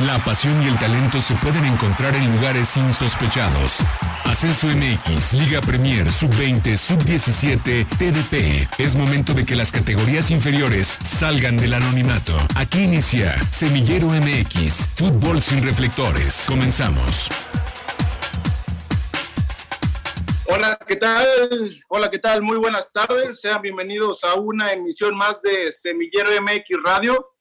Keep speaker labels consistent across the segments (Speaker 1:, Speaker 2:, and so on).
Speaker 1: La pasión y el talento se pueden encontrar en lugares insospechados. Ascenso MX, Liga Premier, Sub-20, Sub-17, TDP. Es momento de que las categorías inferiores salgan del anonimato. Aquí inicia Semillero MX, Fútbol sin reflectores. Comenzamos.
Speaker 2: Hola, ¿qué tal? Hola, ¿qué tal? Muy buenas tardes. Sean bienvenidos a una emisión más de Semillero MX Radio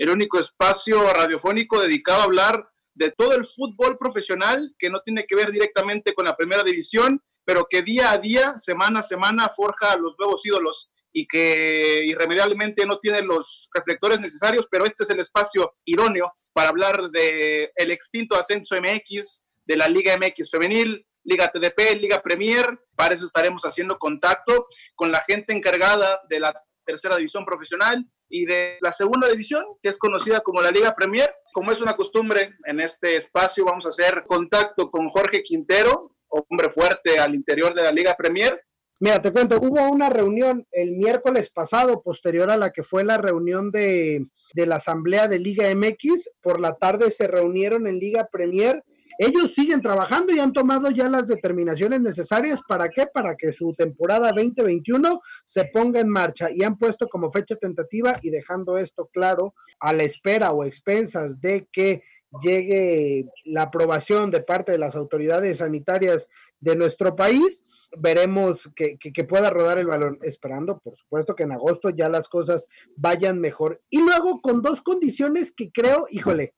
Speaker 2: el único espacio radiofónico dedicado a hablar de todo el fútbol profesional que no tiene que ver directamente con la primera división, pero que día a día, semana a semana, forja los nuevos ídolos y que irremediablemente no tiene los reflectores necesarios, pero este es el espacio idóneo para hablar de el extinto ascenso MX, de la Liga MX femenil, Liga TDP, Liga Premier. Para eso estaremos haciendo contacto con la gente encargada de la tercera división profesional y de la segunda división, que es conocida como la Liga Premier. Como es una costumbre en este espacio, vamos a hacer contacto con Jorge Quintero, hombre fuerte al interior de la Liga Premier.
Speaker 3: Mira, te cuento, hubo una reunión el miércoles pasado, posterior a la que fue la reunión de, de la Asamblea de Liga MX. Por la tarde se reunieron en Liga Premier ellos siguen trabajando y han tomado ya las determinaciones necesarias. ¿Para qué? Para que su temporada 2021 se ponga en marcha y han puesto como fecha tentativa y dejando esto claro a la espera o expensas de que llegue la aprobación de parte de las autoridades sanitarias de nuestro país, veremos que, que, pueda rodar el balón, esperando, por supuesto, que en agosto ya las cosas vayan mejor. Y luego con dos condiciones que creo, híjole,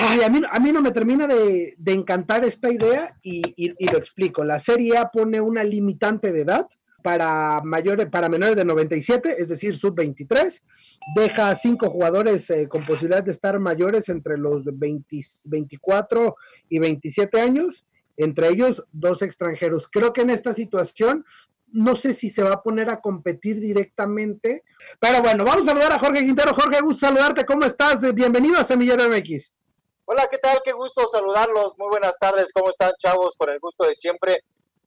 Speaker 3: A, mí, a no me termina de, encantar esta idea y, lo explico. La Serie A pone una limitante de edad para, mayores, para menores de 97, es decir, sub-23. Deja cinco jugadores eh, con posibilidad de estar mayores entre los 24 y 27 años, entre ellos dos extranjeros. Creo que en esta situación no sé si se va a poner a competir directamente. Pero bueno, vamos a saludar a Jorge Quintero. Jorge, gusto saludarte. ¿Cómo estás? Bienvenido a Semillero MX.
Speaker 4: Hola, ¿qué tal? Qué gusto saludarlos. Muy buenas tardes. ¿Cómo están, chavos? Con el gusto de siempre.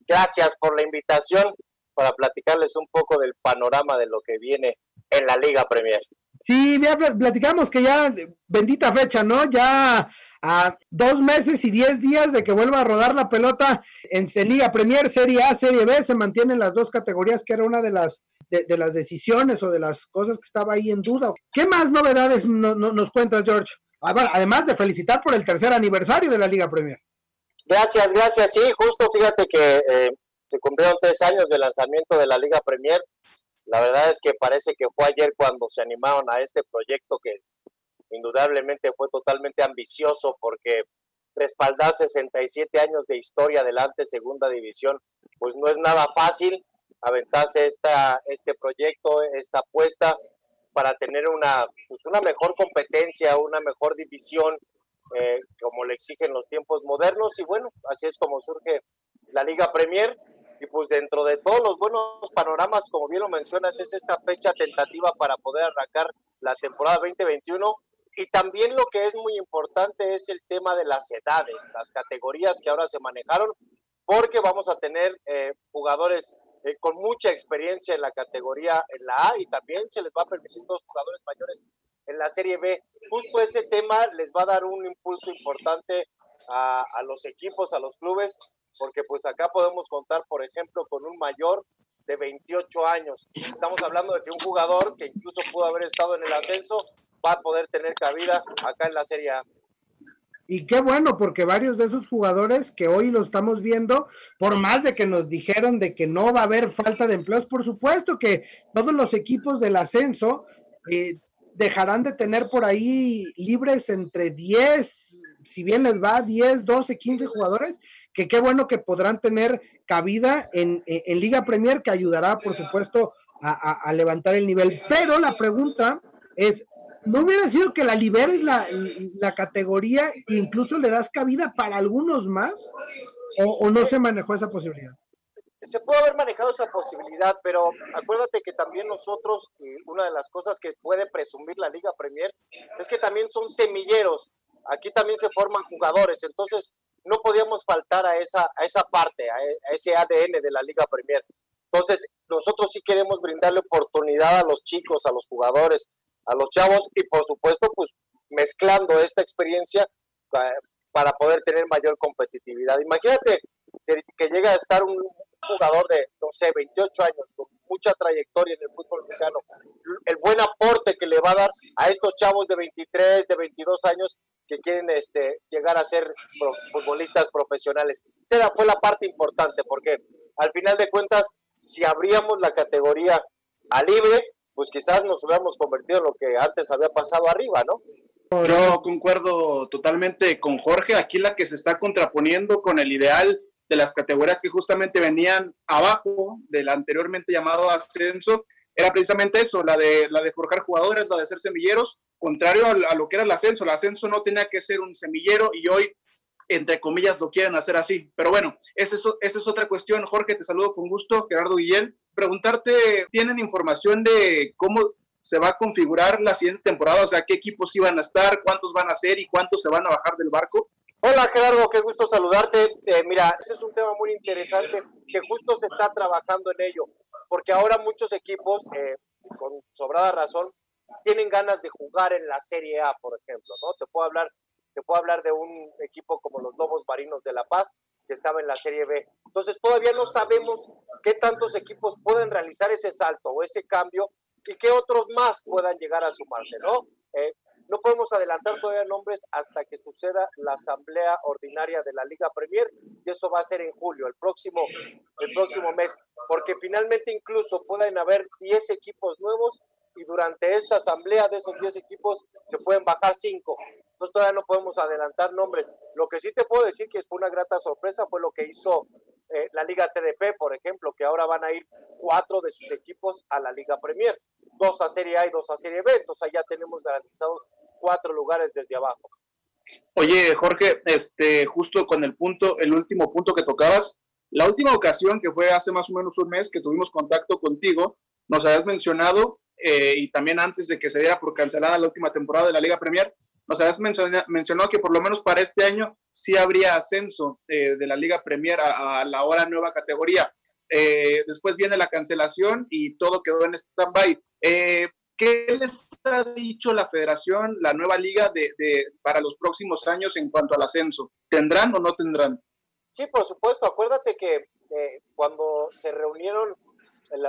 Speaker 4: Gracias por la invitación para platicarles un poco del panorama de lo que viene en la Liga Premier.
Speaker 3: Sí, ya platicamos que ya, bendita fecha, ¿no? Ya a dos meses y diez días de que vuelva a rodar la pelota en Liga Premier, Serie A, Serie B, se mantienen las dos categorías, que era una de las, de, las decisiones o de las cosas que estaba ahí en duda. ¿Qué más novedades nos cuentas, George? Además de felicitar por el tercer aniversario de la Liga Premier.
Speaker 4: Gracias, gracias. Sí, justo fíjate que eh, se cumplieron tres años de lanzamiento de la Liga Premier. La verdad es que parece que fue ayer cuando se animaron a este proyecto que indudablemente fue totalmente ambicioso porque respaldar 67 años de historia delante segunda división, pues no es nada fácil aventarse esta, este proyecto, esta apuesta para tener una, pues una mejor competencia, una mejor división, eh, como le exigen los tiempos modernos. Y bueno, así es como surge la Liga Premier. Y pues dentro de todos los buenos panoramas, como bien lo mencionas, es esta fecha tentativa para poder arrancar la temporada 2021. Y también lo que es muy importante es el tema de las edades, las categorías que ahora se manejaron, porque vamos a tener eh, jugadores eh, con mucha experiencia en la categoría en la A y también se les va a permitir dos jugadores mayores en la Serie B. Justo ese tema les va a dar un impulso importante a, a los equipos, a los clubes, porque pues acá podemos contar, por ejemplo, con un mayor de 28 años. Estamos hablando de que un jugador que incluso pudo haber estado en el ascenso va a poder tener cabida acá en la Serie A.
Speaker 3: Y qué bueno, porque varios de esos jugadores que hoy lo estamos viendo, por más de que nos dijeron de que no va a haber falta de empleos, por supuesto que todos los equipos del ascenso eh, dejarán de tener por ahí libres entre 10, si bien les va, 10, 12, 15 jugadores, que qué bueno que podrán tener cabida en, Liga Premier, que ayudará, por supuesto, a levantar el nivel. Pero la pregunta es, ¿no hubiera sido que la liberes la, la categoría e incluso le das cabida para algunos más? ¿O, no se manejó esa posibilidad?
Speaker 4: Se puede haber manejado esa posibilidad, pero acuérdate que también nosotros, una de las cosas que puede presumir la Liga Premier es que también son semilleros. Aquí también se forman jugadores, entonces no podíamos faltar a esa, a esa parte, a, a ese ADN de la Liga Premier. Entonces, nosotros sí queremos brindarle oportunidad a los chicos, a los jugadores, a los chavos y por supuesto pues mezclando esta experiencia para poder tener mayor competitividad. Imagínate que, que llega a estar un jugador de, no sé, 28 años, con mucha trayectoria en el fútbol mexicano, el buen aporte que le va a dar a estos chavos de 23, de 22 años que quieren este, llegar a ser futbolistas profesionales. Esa fue la parte importante, porque al final de cuentas, si abríamos la categoría a libre, pues quizás nos hubiéramos convertido en lo que antes había pasado arriba, ¿no?
Speaker 2: Yo concuerdo totalmente con Jorge. Aquí la que se está contraponiendo con el ideal de las categorías que justamente venían abajo del anteriormente llamado ascenso era precisamente eso, la de, la de forjar jugadores, la de ser semilleros, contrario a, lo que era el ascenso. El ascenso no tenía que ser un semillero y hoy, entre comillas, lo quieren hacer así. Pero bueno, esta es, otra cuestión. Jorge, te saludo con gusto. Gerardo Guillén, preguntarte, ¿tienen información de cómo se va a configurar la siguiente temporada? O sea, ¿qué equipos iban a estar? ¿Cuántos van a ser? ¿Y cuántos se van a bajar del barco?
Speaker 4: Hola Gerardo, qué gusto saludarte. Eh, mira, ese es un tema muy interesante que justo se está trabajando en ello, porque ahora muchos equipos, eh, con sobrada razón, tienen ganas de jugar en la Serie A, por ejemplo, ¿no? Te puedo hablar, te puedo hablar de un equipo como los Lobos Marinos de La Paz, que estaba en la Serie B. Entonces todavía no sabemos qué tantos equipos pueden realizar ese salto o ese cambio y qué otros más puedan llegar a sumarse, ¿no? Eh, no podemos adelantar todavía nombres hasta que suceda la asamblea ordinaria de la Liga Premier y eso va a ser en julio, el próximo, el próximo mes, porque finalmente incluso pueden haber 10 equipos nuevos y durante esta asamblea de esos 10 equipos se pueden bajar 5. Entonces todavía no podemos adelantar nombres. Lo que sí te puedo decir que fue una grata sorpresa fue lo que hizo eh, la Liga TDP, por ejemplo, que ahora van a ir cuatro de sus equipos a la Liga Premier, dos a Serie A y dos a Serie B, entonces ya tenemos garantizados cuatro lugares desde abajo.
Speaker 2: Oye, Jorge, este, justo con el punto, el último punto que tocabas, la última ocasión que fue hace más o menos un mes que tuvimos contacto contigo, nos habías mencionado, eh, y también antes de que se diera por cancelada la última temporada de la Liga Premier, nos habías mencionado, que por lo menos para este año sí habría ascenso eh, de la Liga Premier a, la ahora nueva categoría. Eh, después viene la cancelación y todo quedó en stand-by. ¿Qué les ha dicho la federación, la nueva liga, de, para los próximos años en cuanto al ascenso? ¿Tendrán o no tendrán?
Speaker 4: Sí, por supuesto. Acuérdate que eh, cuando se reunieron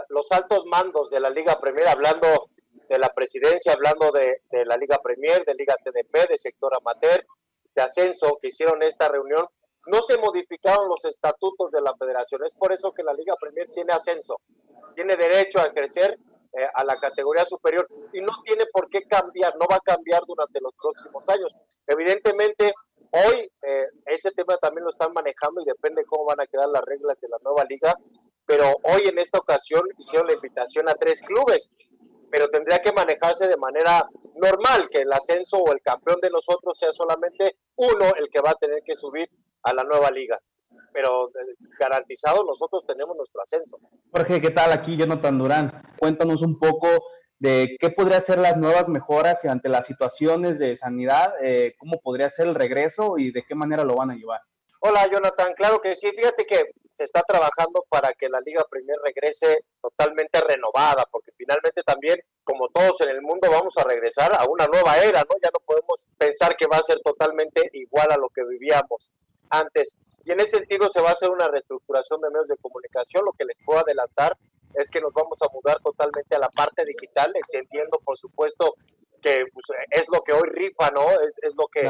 Speaker 4: los altos mandos de la Liga Premier, hablando de la presidencia, hablando de, la Liga Premier, de Liga TDP, de sector amateur, de ascenso, que hicieron esta reunión, no se modificaron los estatutos de la federación. Es por eso que la Liga Premier tiene ascenso, tiene derecho a crecer eh, a la categoría superior y no tiene por qué cambiar, no va a cambiar durante los próximos años. Evidentemente, hoy eh, ese tema también lo están manejando y depende cómo van a quedar las reglas de la nueva liga, pero hoy en esta ocasión hicieron la invitación a tres clubes, pero tendría que manejarse de manera normal, que el ascenso o el campeón de nosotros sea solamente uno el que va a tener que subir a la nueva liga pero eh, garantizado nosotros tenemos nuestro ascenso.
Speaker 5: Jorge, ¿qué tal? Aquí Jonathan Durán. Cuéntanos un poco de qué podría ser las nuevas mejoras ante las situaciones de sanidad, eh, cómo podría ser el regreso y de qué manera lo van a llevar.
Speaker 4: Hola Jonathan, claro que sí, fíjate que se está trabajando para que la Liga Premier regrese totalmente renovada, porque finalmente también, como todos en el mundo, vamos a regresar a una nueva era, ¿no? Ya no podemos pensar que va a ser totalmente igual a lo que vivíamos antes. Y en ese sentido se va a hacer una reestructuración de medios de comunicación. Lo que les puedo adelantar es que nos vamos a mudar totalmente a la parte digital, entendiendo, por supuesto, que pues, es lo que hoy rifa, ¿no? Es, lo que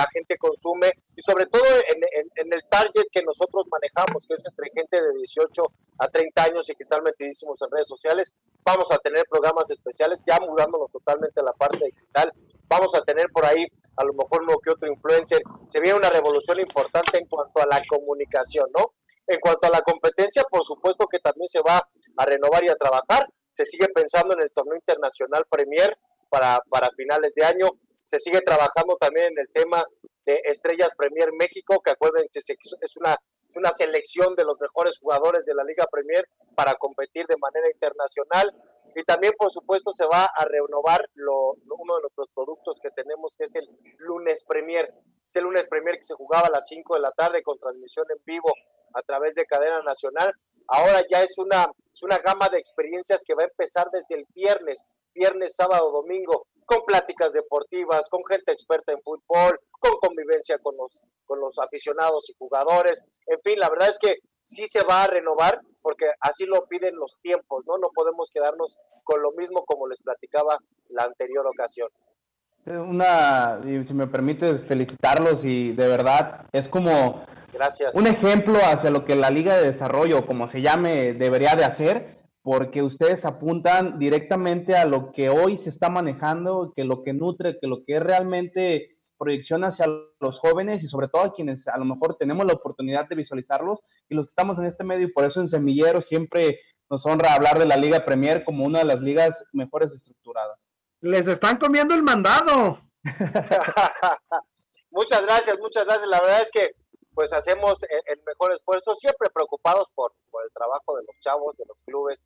Speaker 4: la gente consume y sobre todo en, el target que nosotros manejamos, que es entre gente de 18 a 30 años y que están metidísimos en redes sociales, vamos a tener programas especiales, ya mudándonos totalmente a la parte digital, vamos a tener por ahí a lo mejor uno que otro influencer. Se viene una revolución importante en cuanto a la comunicación, ¿no? En cuanto a la competencia, por supuesto que también se va a renovar y a trabajar. Se sigue pensando en el torneo internacional Premier para, para finales de año. Se sigue trabajando también en el tema de Estrellas Premier México, que acuerden que es una, es una selección de los mejores jugadores de la Liga Premier para competir de manera internacional. Y también, por supuesto, se va a renovar lo, uno de nuestros productos que tenemos, que es el lunes Premier. Es el lunes Premier que se jugaba a las 5 de la tarde con transmisión en vivo a través de cadena nacional. Ahora ya es una, es una gama de experiencias que va a empezar desde el viernes, viernes, sábado, domingo. Con pláticas deportivas, con gente experta en fútbol, con convivencia con los, con los aficionados y jugadores. En fin, la verdad es que sí se va a renovar porque así lo piden los tiempos, ¿no? No podemos quedarnos con lo mismo como les platicaba la anterior ocasión.
Speaker 5: Una, si me permites felicitarlos y de verdad es como
Speaker 4: Gracias.
Speaker 5: un ejemplo hacia lo que la Liga de Desarrollo, como se llame, debería de hacer porque ustedes apuntan directamente a lo que hoy se está manejando, que lo que nutre, que lo que es realmente proyección hacia los jóvenes y sobre todo a quienes a lo mejor tenemos la oportunidad de visualizarlos y los que estamos en este medio y por eso en Semillero siempre nos honra hablar de la Liga Premier como una de las ligas mejores estructuradas.
Speaker 3: Les están comiendo el mandado.
Speaker 4: muchas gracias, muchas gracias. La verdad es que pues hacemos el, mejor esfuerzo, siempre preocupados por, el trabajo de los chavos, de los clubes,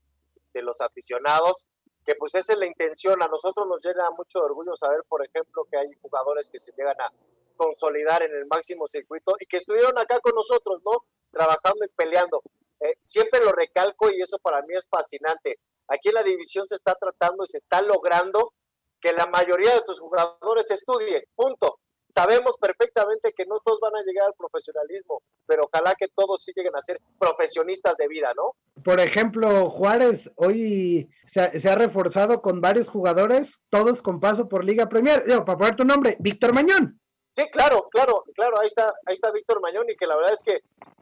Speaker 4: de los aficionados, que pues esa es la intención. A nosotros nos llena mucho de orgullo saber, por ejemplo, que hay jugadores que se llegan a consolidar en el máximo circuito y que estuvieron acá con nosotros, ¿no? Trabajando y peleando. Eh, siempre lo recalco y eso para mí es fascinante. Aquí en la división se está tratando y se está logrando que la mayoría de tus jugadores estudien, punto. Sabemos perfectamente que no todos van a llegar al profesionalismo, pero ojalá que todos sí lleguen a ser profesionistas de vida, ¿no?
Speaker 3: Por ejemplo, Juárez hoy se ha, reforzado con varios jugadores, todos con paso por Liga Premier. Digo, para poner tu nombre, Víctor Mañón.
Speaker 4: Sí, claro, claro, claro, ahí está, ahí está Víctor Mañón y que la verdad es que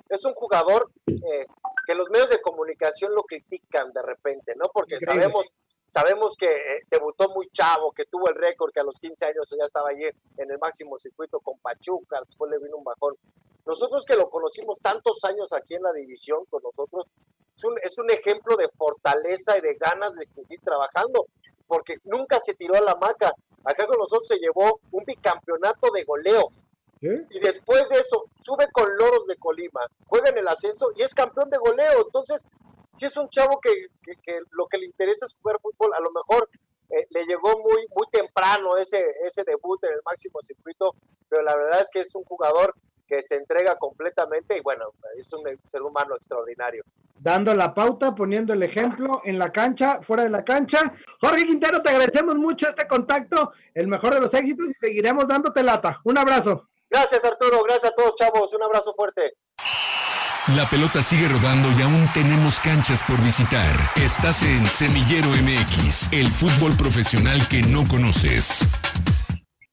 Speaker 4: es un jugador eh, que los medios de comunicación lo critican de repente, ¿no? Porque sabemos Sabemos que eh, debutó muy chavo, que tuvo el récord, que a los 15 años ya estaba allí en el máximo circuito con Pachuca, después le vino un bajón. Nosotros que lo conocimos tantos años aquí en la división con nosotros, es un, es un ejemplo de fortaleza y de ganas de seguir trabajando, porque nunca se tiró a la maca. Acá con nosotros se llevó un bicampeonato de goleo. Y después de eso, sube con Loros de Colima, juega en el ascenso y es campeón de goleo. Entonces, si es un chavo que, lo que le interesa es jugar fútbol, a lo mejor eh, le llegó muy, muy temprano ese, ese debut en el máximo circuito, pero la verdad es que es un jugador que se entrega completamente y bueno, es un ser humano extraordinario.
Speaker 3: Dando la pauta, poniendo el ejemplo en la cancha, fuera de la cancha. Jorge Quintero, te agradecemos mucho este contacto, el mejor de los éxitos y seguiremos dándote lata. Un abrazo.
Speaker 4: Gracias Arturo, gracias a todos chavos, un abrazo fuerte.
Speaker 1: La pelota sigue rodando y aún tenemos canchas por visitar. Estás en Semillero MX, el fútbol profesional que no conoces.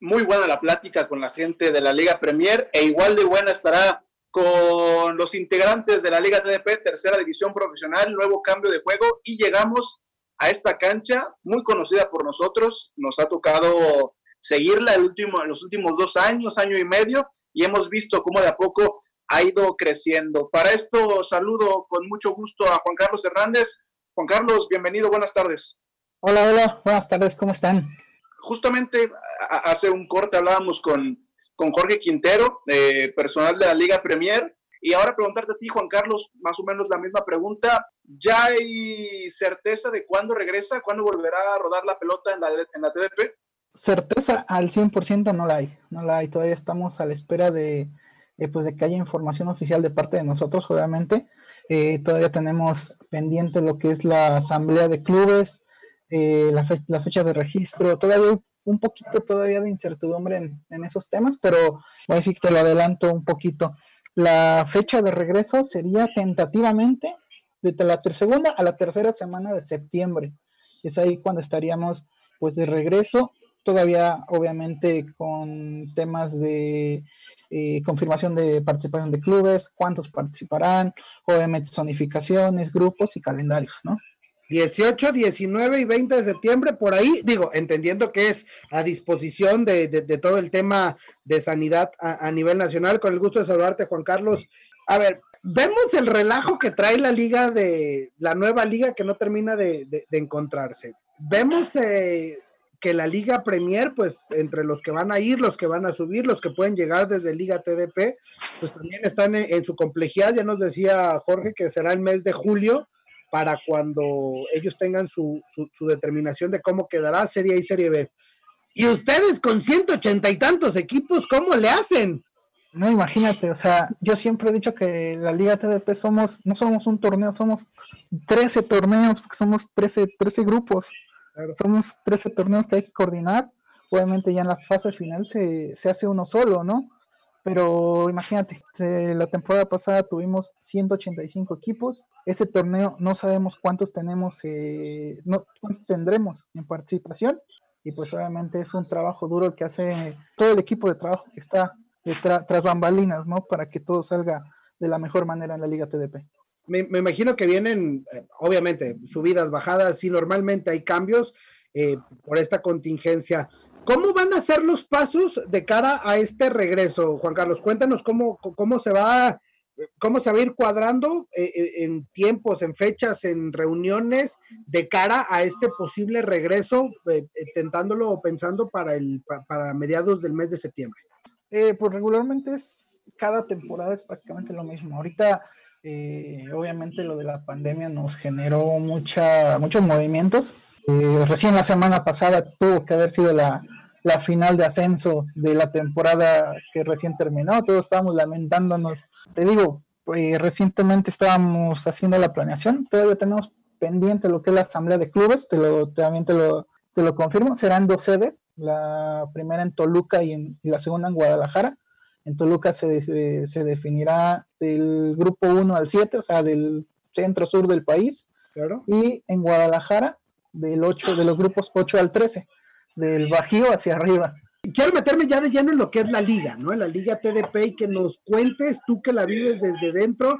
Speaker 2: Muy buena la plática con la gente de la Liga Premier e igual de buena estará con los integrantes de la Liga TDP, tercera división profesional, nuevo cambio de juego y llegamos a esta cancha muy conocida por nosotros. Nos ha tocado seguirla el último, los últimos dos años, año y medio, y hemos visto cómo de a poco ha ido creciendo. Para esto saludo con mucho gusto a Juan Carlos Hernández. Juan Carlos, bienvenido, buenas tardes.
Speaker 6: Hola, hola, buenas tardes, ¿cómo están?
Speaker 2: Justamente hace un corte hablábamos con, con Jorge Quintero, eh, personal de la Liga Premier, y ahora preguntarte a ti, Juan Carlos, más o menos la misma pregunta. ¿Ya hay certeza de cuándo regresa, cuándo volverá a rodar la pelota en la, en la TDP?
Speaker 6: Certeza al 100% no la hay, no la hay. Todavía estamos a la espera de, eh, pues de que haya información oficial de parte de nosotros, obviamente. Eh, todavía tenemos pendiente lo que es la asamblea de clubes, eh, la, fecha de registro, todavía un poquito todavía de incertidumbre en, esos temas, pero voy a decir que lo adelanto un poquito. La fecha de regreso sería tentativamente de la segunda a la tercera semana de septiembre. Es ahí cuando estaríamos pues de regreso, todavía obviamente con temas de eh, confirmación de participación de clubes, cuántos participarán, obviamente zonificaciones, grupos y calendarios, ¿no?
Speaker 3: 18, 19 y 20 de septiembre, por ahí, digo, entendiendo que es a disposición de, todo el tema de sanidad a, nivel nacional, con el gusto de saludarte, Juan Carlos. A ver, vemos el relajo que trae la liga de, la nueva liga que no termina de, encontrarse. Vemos eh, que la Liga Premier, pues entre los que van a ir, los que van a subir, los que pueden llegar desde Liga TDP, pues también están en, su complejidad. Ya nos decía Jorge que será el mes de julio para cuando ellos tengan su, su, determinación de cómo quedará Serie A y Serie B. Y ustedes con ciento ochenta y tantos equipos, ¿cómo le hacen?
Speaker 6: No, imagínate, o sea, yo siempre he dicho que la Liga TDP somos, no somos un torneo, somos 13 torneos, porque somos 13, 13 grupos. Somos 13 torneos que hay que coordinar. Obviamente ya en la fase final se, se hace uno solo, ¿no? Pero imagínate, la temporada pasada tuvimos 185 equipos. Este torneo no sabemos cuántos tenemos, eh, no, cuántos tendremos en participación. Y pues obviamente es un trabajo duro que hace todo el equipo de trabajo que está tras bambalinas, ¿no? Para que todo salga de la mejor manera en la Liga TDP.
Speaker 3: Me, imagino que vienen, eh, obviamente, subidas, bajadas, y normalmente hay cambios eh, por esta contingencia. ¿Cómo van a ser los pasos de cara a este regreso, Juan Carlos? Cuéntanos cómo, cómo se va cómo se va a ir cuadrando eh, eh, en tiempos, en fechas, en reuniones de cara a este posible regreso, eh, tentándolo o pensando para el para mediados del mes de septiembre.
Speaker 6: pues regularmente es cada temporada es prácticamente lo mismo. Ahorita obviamente lo de la pandemia nos generó mucha muchos movimientos eh, recién la semana pasada tuvo que haber sido la, final de ascenso de la temporada que recién terminó. Todos estábamos lamentándonos. Te digo, eh, recientemente estábamos haciendo la planeación. Todavía tenemos pendiente lo que es la asamblea de clubes. Te lo, también te lo, te lo confirmo. Serán dos sedes. La primera en Toluca y, en, la segunda en Guadalajara. En Toluca se, se, se definirá del grupo 1 al 7, o sea, del centro sur del país. Claro. Y en Guadalajara del 8, de los grupos 8 al 13, del Bajío hacia arriba.
Speaker 3: Quiero meterme ya de lleno en lo que es la liga, ¿no? En la liga TDP y que nos cuentes, tú que la vives desde dentro,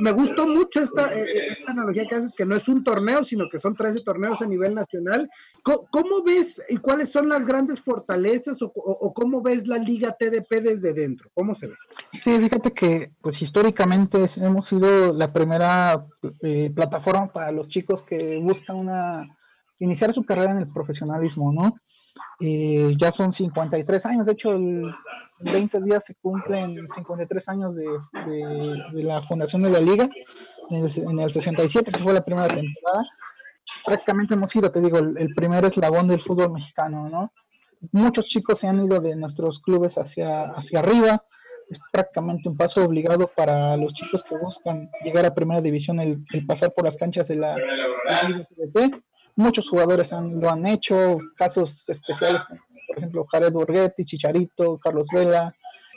Speaker 3: me gustó mucho esta, eh, eh, esta, analogía que haces, que no es un torneo, sino que son 13 torneos a nivel nacional. ¿Cómo, ves y cuáles son las grandes fortalezas o, cómo ves la liga TDP desde dentro? ¿Cómo se ve?
Speaker 6: Sí, fíjate que pues históricamente hemos sido la primera eh, plataforma para los chicos que buscan una iniciar su carrera en el profesionalismo, ¿no? Ya son 53 años, de hecho el 20 días se cumplen 53 años de, la fundación de la liga, en el, 67, que fue la primera temporada. Prácticamente hemos sido, te digo, el, primer eslabón del fútbol mexicano, ¿no? Muchos chicos se han ido de nuestros clubes hacia, hacia arriba, es prácticamente un paso obligado para los chicos que buscan llegar a primera división el, pasar por las canchas de la, Liga Muchos jugadores lo han hecho, casos especiales por ejemplo, Jared Borghetti, Chicharito, Carlos Vela,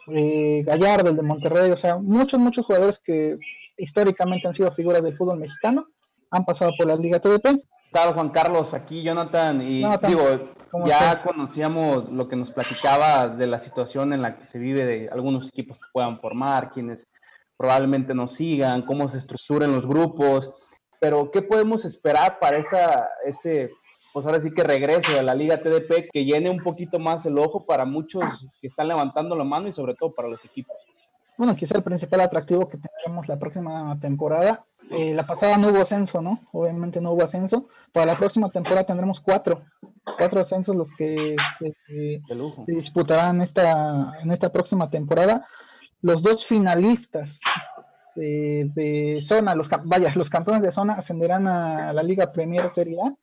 Speaker 6: eh, Gallardo, el de Monterrey, o sea, muchos, muchos jugadores que históricamente han sido figuras del fútbol mexicano, han pasado por la Liga TDP.
Speaker 5: Claro, Juan Carlos, aquí Jonathan, y digo, ya conocíamos lo que nos platicaba de la situación en la que se vive de algunos equipos que puedan formar, quienes probablemente nos sigan, cómo se estructuran los grupos, pero ¿qué podemos esperar para esta, este pues ahora sí que regrese a la Liga TDP, que llene un poquito más el ojo para muchos que están levantando la mano y sobre todo para los equipos.
Speaker 6: Bueno, quizá el principal atractivo que tendremos la próxima temporada. Eh, la pasada no hubo ascenso, ¿no? Obviamente no hubo ascenso. Para la próxima temporada tendremos cuatro, cuatro ascensos los que, se disputarán esta, en esta próxima temporada. Los dos finalistas de, de zona, los, vaya, los campeones de zona ascenderán a la Liga Premier Serie A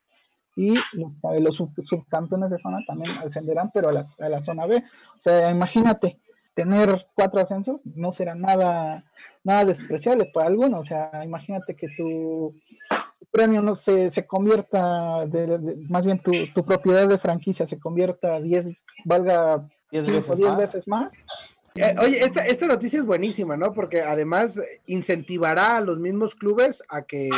Speaker 6: y los, los subcampeones de zona también ascenderán, pero a la, a la, zona B. O sea, imagínate, tener cuatro ascensos no será nada, nada despreciable para alguno. O sea, imagínate que tu, premio no se, se convierta, de, más bien tu, tu, propiedad de franquicia se convierta a 10, valga 10 veces, veces más
Speaker 3: eh, oye, esta, esta noticia es buenísima, ¿no? Porque además incentivará a los mismos clubes a que,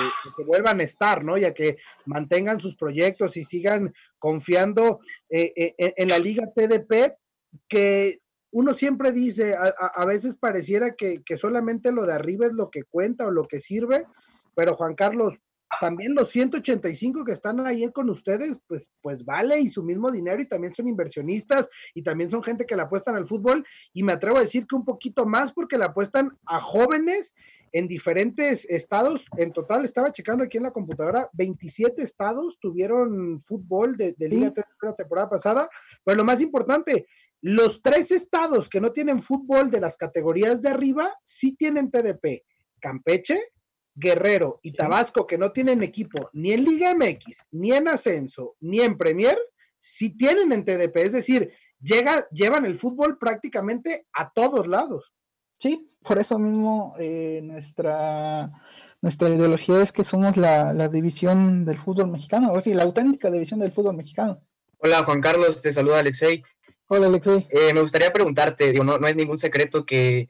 Speaker 3: vuelvan a estar, ¿no? Y a que mantengan sus proyectos y sigan confiando eh, eh, en, la liga TDP, que uno siempre dice, a, veces pareciera que, que, solamente lo de arriba es lo que cuenta o lo que sirve, pero Juan Carlos, también los 185 que están ahí con ustedes, pues, pues vale y su mismo dinero y también son inversionistas y también son gente que le apuestan al fútbol y me atrevo a decir que un poquito más porque le apuestan a jóvenes en diferentes estados. En total, estaba checando aquí en la computadora, 27 estados tuvieron fútbol de, de Liga la temporada pasada, pero lo más importante, los tres estados que no tienen fútbol de las categorías de arriba sí tienen TDP. Campeche, Guerrero y Tabasco, que no tienen equipo ni en Liga MX, ni en Ascenso, ni en Premier, sí tienen en TDP. Es decir, llega, llevan el fútbol prácticamente a todos lados.
Speaker 6: Sí, por eso mismo eh, nuestra, nuestra ideología es que somos la, división del fútbol mexicano, o sea, la auténtica división del fútbol mexicano.
Speaker 7: Hola Juan Carlos, te saluda Alexei.
Speaker 6: Hola Alexei.
Speaker 7: Eh, me gustaría preguntarte, digo, no, no es ningún secreto que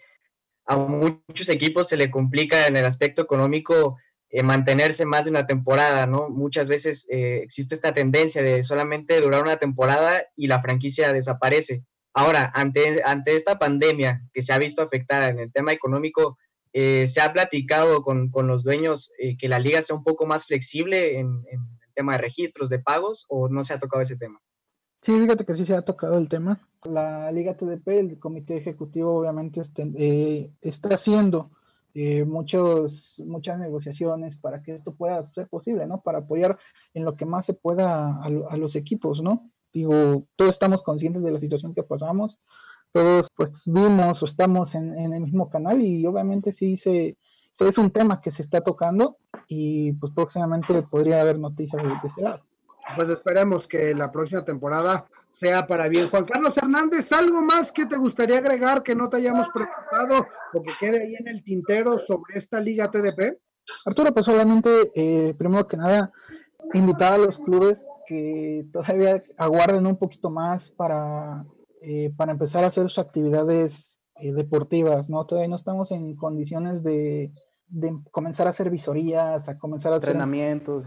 Speaker 7: a muchos equipos se le complica en el aspecto económico eh, mantenerse más de una temporada, ¿no? Muchas veces eh, existe esta tendencia de solamente durar una temporada y la franquicia desaparece. Ahora, ante, ante esta pandemia que se ha visto afectada en el tema económico, eh, ¿se ha platicado con, con los dueños que la liga sea un poco más flexible en, en, el tema de registros, de pagos, o no se ha tocado ese tema?
Speaker 6: Sí, fíjate que sí se ha tocado el tema. La Liga TDP, el comité ejecutivo, obviamente este, está haciendo eh, muchos, muchas negociaciones para que esto pueda ser posible, ¿no? Para apoyar en lo que más se pueda a, los equipos, ¿no? Digo, todos estamos conscientes de la situación que pasamos, todos pues vimos o estamos en, el mismo canal y obviamente sí se, es un tema que se está tocando y pues próximamente podría haber noticias de ese lado
Speaker 3: pues esperemos que la próxima temporada sea para bien. Juan Carlos Hernández, ¿algo más que te gustaría agregar que no te hayamos preguntado o que quede ahí en el tintero sobre esta liga TDP?
Speaker 6: Arturo, pues solamente, eh, primero que nada, invitar a los clubes que todavía aguarden un poquito más para, eh, para empezar a hacer sus actividades eh, deportivas, ¿no? Todavía no estamos en condiciones de, de comenzar a hacer visorías, a comenzar a
Speaker 5: hacer entrenamientos.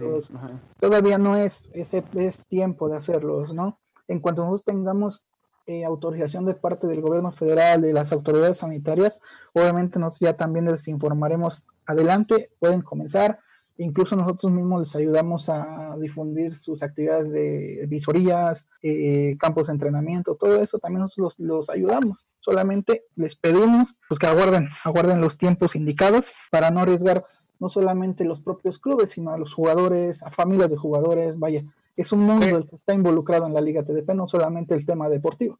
Speaker 6: todavía no es ese es tiempo de hacerlos, ¿no? En cuanto nosotros tengamos eh, autorización de parte del gobierno federal, de las autoridades sanitarias, obviamente nosotros ya también les informaremos adelante, pueden comenzar, Incluso nosotros mismos les ayudamos a difundir sus actividades de visorías, eh, campos de entrenamiento, todo eso también nosotros los, ayudamos. Solamente les pedimos pues, que aguarden, aguarden los tiempos indicados para no arriesgar no solamente los propios clubes, sino a los jugadores, a familias de jugadores. Vaya, es un mundo el que está involucrado en la Liga TDP, no solamente el tema deportivo.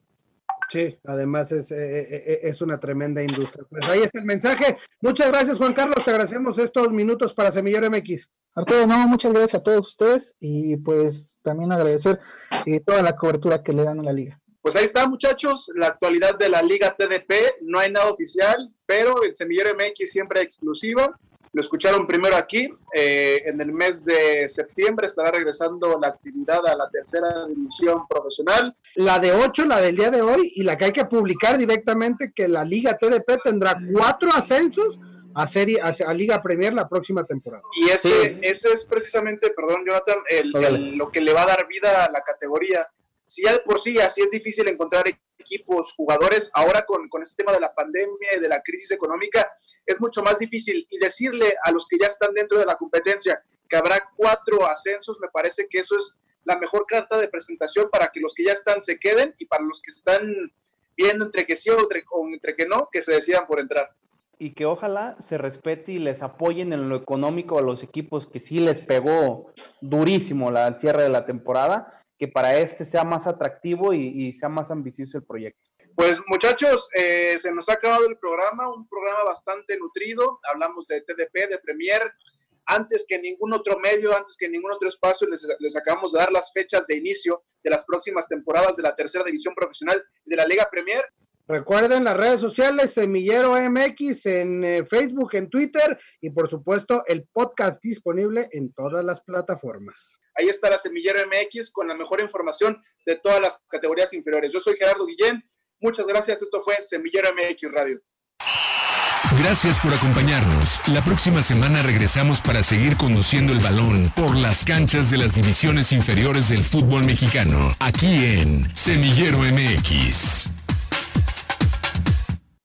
Speaker 3: Sí, además es, eh, eh, eh, es, una tremenda industria. Pues ahí está el mensaje. Muchas gracias, Juan Carlos. Te agradecemos estos minutos para Semillero MX.
Speaker 6: Arturo, no, muchas gracias a todos ustedes y pues también agradecer toda la cobertura que le dan a la liga.
Speaker 2: Pues ahí está, muchachos, la actualidad de la Liga TDP. No hay nada oficial, pero el Semillero MX siempre exclusiva. Lo escucharon primero aquí. Eh, en el mes de septiembre estará regresando la actividad a la tercera división profesional.
Speaker 3: La de ocho, la del día de hoy, y la que hay que publicar directamente, que la Liga TDP tendrá cuatro ascensos a, serie, a, Liga Premier la próxima temporada.
Speaker 2: Y ese, ese es precisamente, perdón, Jonathan, lo que le va a dar vida a la categoría. Si ya de por sí así es difícil encontrar equipos, jugadores, ahora con, con este tema de la pandemia y de la crisis económica, es mucho más difícil. Y decirle a los que ya están dentro de la competencia que habrá cuatro ascensos, me parece que eso es la mejor carta de presentación para que los que ya están se queden y para los que están viendo entre que sí o entre, que no, que se decidan por entrar
Speaker 5: y que ojalá se respete y les apoyen en lo económico a los equipos que sí les pegó durísimo la, cierre de la temporada que para este sea más atractivo y, sea más ambicioso el proyecto.
Speaker 2: Pues muchachos, eh, se nos ha acabado el programa, un programa bastante nutrido, hablamos de TDP, de Premier, antes que ningún otro medio, antes que ningún otro espacio, les, les, acabamos de dar las fechas de inicio de las próximas temporadas de la tercera división profesional de la Liga Premier.
Speaker 3: Recuerden las redes sociales, Semillero MX en eh, Facebook, en Twitter y por supuesto el podcast disponible en todas las plataformas.
Speaker 2: Ahí está la Semillero MX con la mejor información de todas las categorías inferiores. Yo soy Gerardo Guillén. Muchas gracias. Esto fue Semillero MX Radio.
Speaker 1: Gracias por acompañarnos. La próxima semana regresamos para seguir conduciendo el balón por las canchas de las divisiones inferiores del fútbol mexicano, aquí en Semillero MX.